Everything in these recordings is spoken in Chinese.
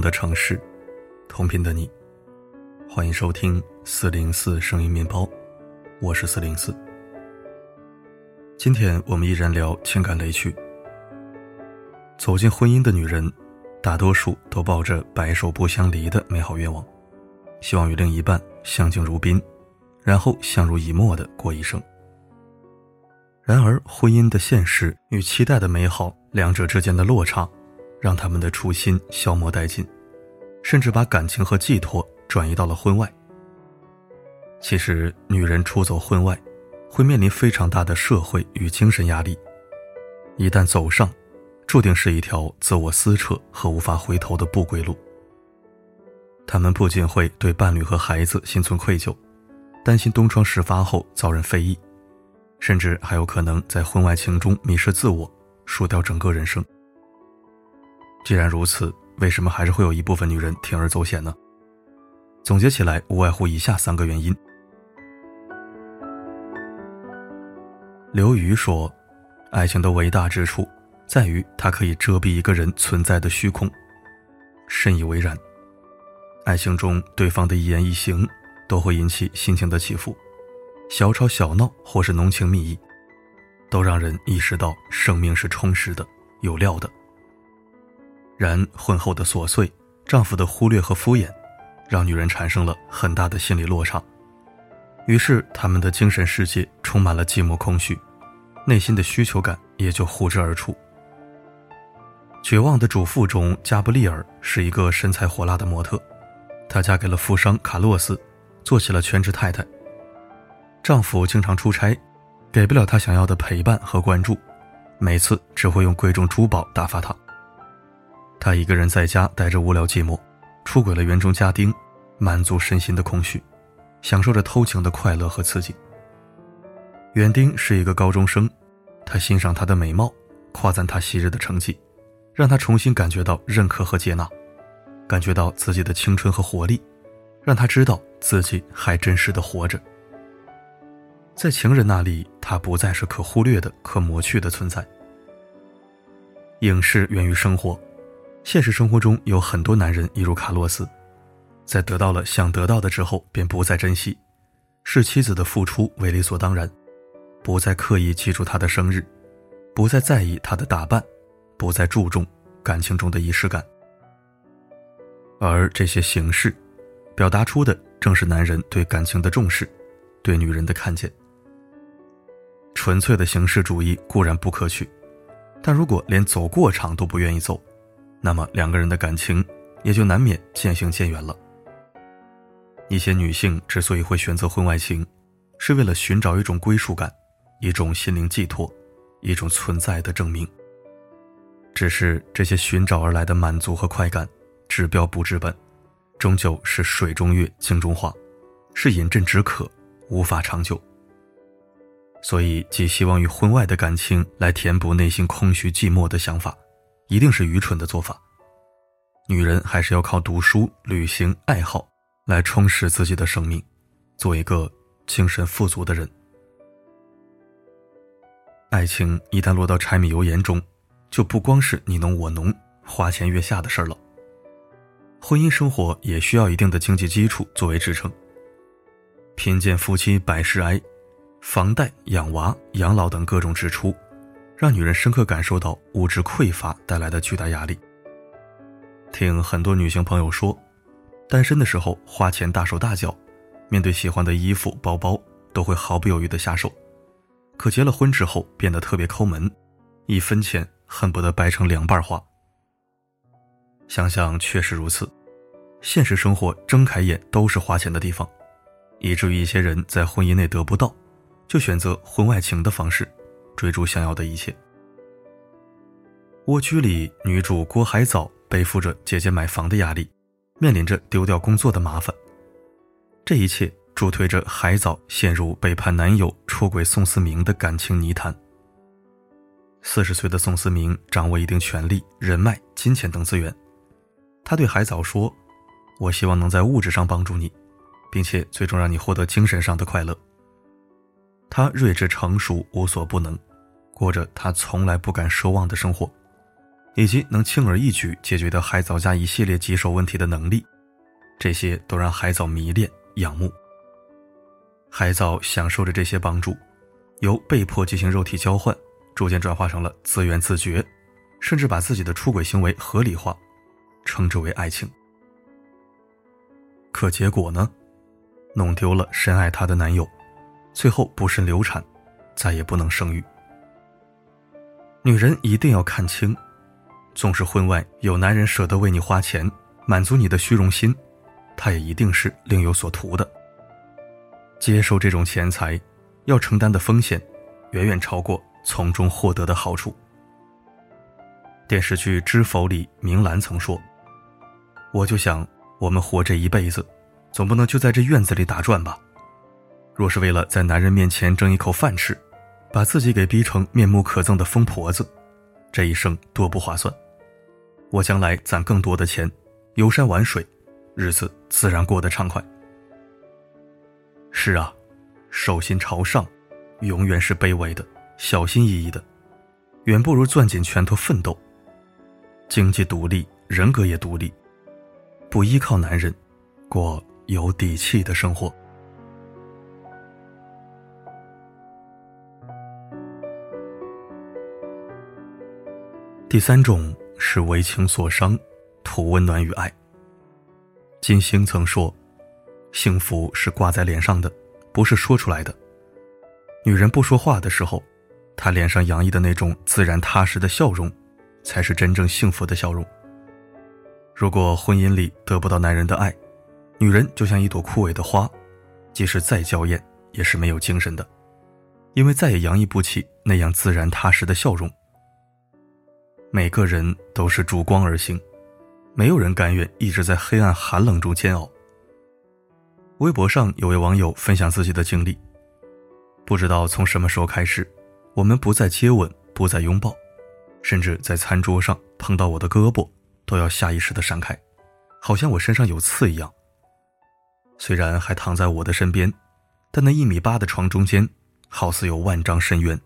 的城市，同频的你，欢迎收听四零四声音面包，我是四零四。今天我们依然聊情感雷区。走进婚姻的女人，大多数都抱着白首不相离的美好愿望，希望与另一半相敬如宾，然后相濡以沫的过一生。然而，婚姻的现实与期待的美好两者之间的落差。让他们的初心消磨殆尽，甚至把感情和寄托转移到了婚外。其实，女人出走婚外，会面临非常大的社会与精神压力。一旦走上，注定是一条自我撕扯和无法回头的不归路。他们不仅会对伴侣和孩子心存愧疚，担心东窗事发后遭人非议，甚至还有可能在婚外情中迷失自我，输掉整个人生。既然如此，为什么还是会有一部分女人铤而走险呢？总结起来，无外乎以下三个原因。刘瑜说：“爱情的伟大之处，在于它可以遮蔽一个人存在的虚空。”深以为然。爱情中，对方的一言一行都会引起心情的起伏，小吵小闹或是浓情蜜意，都让人意识到生命是充实的、有料的。然婚后的琐碎，丈夫的忽略和敷衍，让女人产生了很大的心理落差。于是，他们的精神世界充满了寂寞空虚，内心的需求感也就呼之而出。《绝望的主妇》中，加布利尔是一个身材火辣的模特，她嫁给了富商卡洛斯，做起了全职太太。丈夫经常出差，给不了她想要的陪伴和关注，每次只会用贵重珠宝打发她。他一个人在家待着无聊寂寞，出轨了园中家丁，满足身心的空虚，享受着偷情的快乐和刺激。园丁是一个高中生，他欣赏她的美貌，夸赞她昔日的成绩，让她重新感觉到认可和接纳，感觉到自己的青春和活力，让她知道自己还真实的活着。在情人那里，她不再是可忽略的、可磨去的存在。影视源于生活。现实生活中有很多男人，一如卡洛斯，在得到了想得到的之后，便不再珍惜，视妻子的付出为理所当然，不再刻意记住她的生日，不再在意她的打扮，不再注重感情中的仪式感。而这些形式，表达出的正是男人对感情的重视，对女人的看见。纯粹的形式主义固然不可取，但如果连走过场都不愿意走，那么两个人的感情也就难免渐行渐远了。一些女性之所以会选择婚外情，是为了寻找一种归属感，一种心灵寄托，一种存在的证明。只是这些寻找而来的满足和快感，治标不治本，终究是水中月，镜中花，是饮鸩止渴，无法长久。所以，寄希望于婚外的感情来填补内心空虚寂寞的想法。一定是愚蠢的做法。女人还是要靠读书、旅行、爱好来充实自己的生命，做一个精神富足的人。爱情一旦落到柴米油盐中，就不光是你侬我侬、花前月下的事儿了。婚姻生活也需要一定的经济基础作为支撑。贫贱夫妻百事哀，房贷、养娃、养老等各种支出。让女人深刻感受到物质匮乏带来的巨大压力。听很多女性朋友说，单身的时候花钱大手大脚，面对喜欢的衣服、包包都会毫不犹豫的下手，可结了婚之后变得特别抠门，一分钱恨不得掰成两半花。想想确实如此，现实生活睁开眼都是花钱的地方，以至于一些人在婚姻内得不到，就选择婚外情的方式。追逐想要的一切。蜗居里，女主郭海藻背负着姐姐买房的压力，面临着丢掉工作的麻烦。这一切助推着海藻陷入背叛男友、出轨宋思明的感情泥潭。四十岁的宋思明掌握一定权力、人脉、金钱等资源，他对海藻说：“我希望能在物质上帮助你，并且最终让你获得精神上的快乐。”他睿智成熟，无所不能。过着他从来不敢奢望的生活，以及能轻而易举解决掉海藻家一系列棘手问题的能力，这些都让海藻迷恋仰慕。海藻享受着这些帮助，由被迫进行肉体交换，逐渐转化成了自愿自觉，甚至把自己的出轨行为合理化，称之为爱情。可结果呢？弄丢了深爱她的男友，最后不慎流产，再也不能生育。女人一定要看清。纵使婚外有男人舍得为你花钱，满足你的虚荣心，他也一定是另有所图的。接受这种钱财，要承担的风险，远远超过从中获得的好处。电视剧《知否》里，明兰曾说：“我就想，我们活这一辈子，总不能就在这院子里打转吧？若是为了在男人面前争一口饭吃，把自己给逼成面目可憎的疯婆子，这一生多不划算。”我将来攒更多的钱，游山玩水，日子自然过得畅快。是啊，手心朝上，永远是卑微的、小心翼翼的，远不如攥紧拳头奋斗。经济独立，人格也独立，不依靠男人，过有底气的生活。第三种。是为情所伤，图温暖与爱。金星曾说：“幸福是挂在脸上的，不是说出来的。”女人不说话的时候，她脸上洋溢的那种自然踏实的笑容，才是真正幸福的笑容。如果婚姻里得不到男人的爱，女人就像一朵枯萎的花，即使再娇艳，也是没有精神的，因为再也洋溢不起那样自然踏实的笑容。每个人都是逐光而行，没有人甘愿一直在黑暗寒冷中煎熬。微博上有位网友分享自己的经历，不知道从什么时候开始，我们不再接吻，不再拥抱，甚至在餐桌上碰到我的胳膊，都要下意识的闪开，好像我身上有刺一样。虽然还躺在我的身边，但那一米八的床中间，好似有万丈深渊，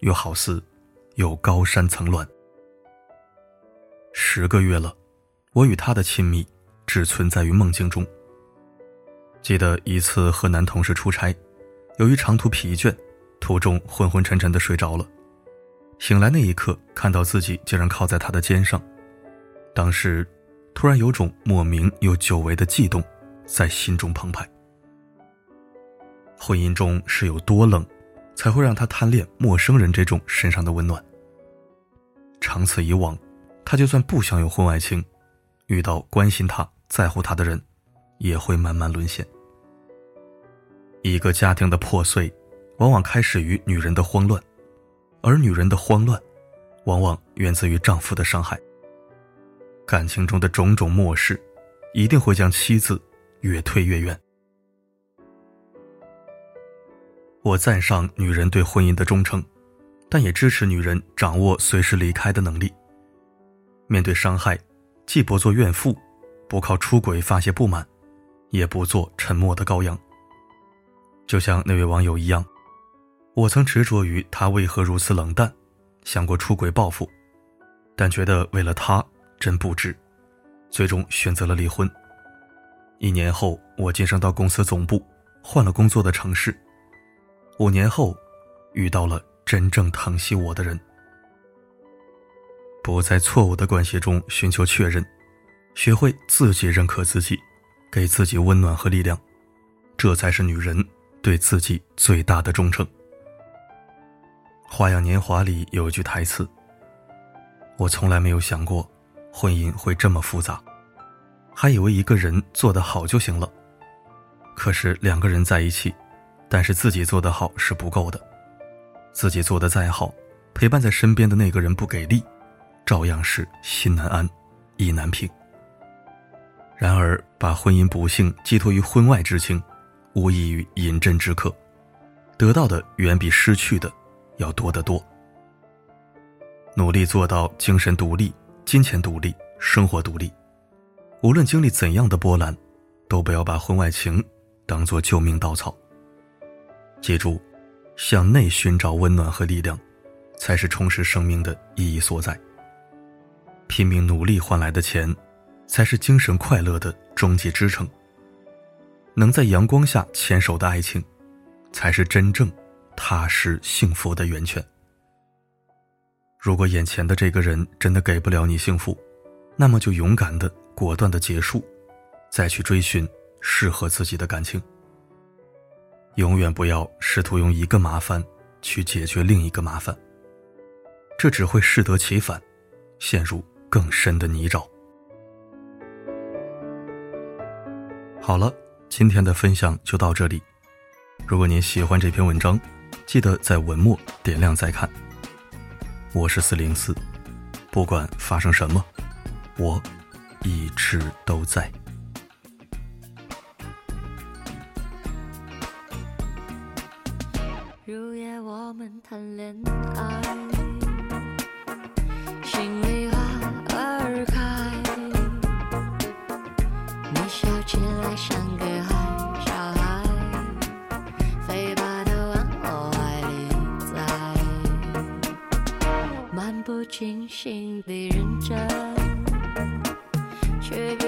又好似有高山层峦。十个月了，我与他的亲密只存在于梦境中。记得一次和男同事出差，由于长途疲倦，途中昏昏沉沉的睡着了。醒来那一刻，看到自己竟然靠在他的肩上，当时突然有种莫名又久违的悸动在心中澎湃。婚姻中是有多冷，才会让他贪恋陌生人这种身上的温暖？长此以往。他就算不想有婚外情，遇到关心他、在乎他的人，也会慢慢沦陷。一个家庭的破碎，往往开始于女人的慌乱，而女人的慌乱，往往源自于丈夫的伤害。感情中的种种漠视，一定会将妻子越推越远。我赞赏女人对婚姻的忠诚，但也支持女人掌握随时离开的能力。面对伤害，既不做怨妇，不靠出轨发泄不满，也不做沉默的羔羊。就像那位网友一样，我曾执着于他为何如此冷淡，想过出轨报复，但觉得为了他真不值，最终选择了离婚。一年后，我晋升到公司总部，换了工作的城市。五年后，遇到了真正疼惜我的人。不在错误的关系中寻求确认，学会自己认可自己，给自己温暖和力量，这才是女人对自己最大的忠诚。《花样年华》里有一句台词：“我从来没有想过，婚姻会这么复杂，还以为一个人做得好就行了。可是两个人在一起，但是自己做得好是不够的，自己做得再好，陪伴在身边的那个人不给力。”照样是心难安，意难平。然而，把婚姻不幸寄托于婚外之情，无异于饮鸩止渴，得到的远比失去的要多得多。努力做到精神独立、金钱独立、生活独立，无论经历怎样的波澜，都不要把婚外情当做救命稻草。记住，向内寻找温暖和力量，才是充实生命的意义所在。拼命努力换来的钱，才是精神快乐的终极支撑。能在阳光下牵手的爱情，才是真正踏实幸福的源泉。如果眼前的这个人真的给不了你幸福，那么就勇敢的、果断的结束，再去追寻适合自己的感情。永远不要试图用一个麻烦去解决另一个麻烦，这只会适得其反，陷入更深的泥沼。好了，今天的分享就到这里。如果您喜欢这篇文章，记得在文末点亮再看。我是四零四，不管发生什么，我一直都在。清醒的认真却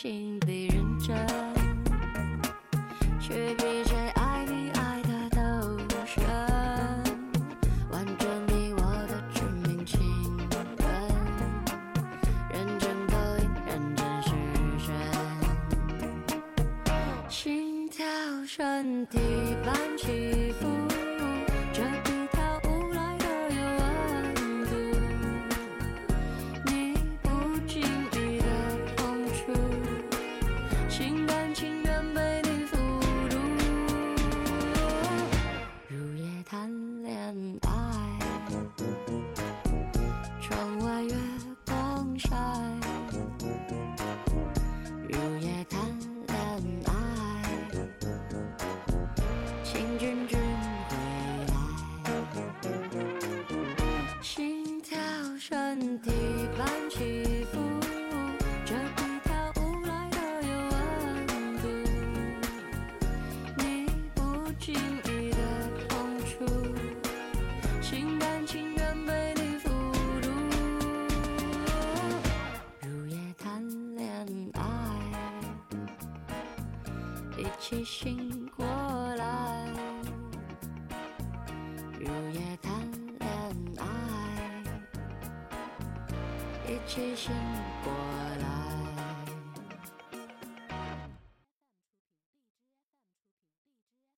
心的认真，却比谁爱你爱的都深。完整你我的致命情人，认真勾引，认真实现，心跳身体般起伏，心甘情愿被你俘虏。入夜谈恋爱，一起醒过来。入夜谈恋爱，一起醒过来。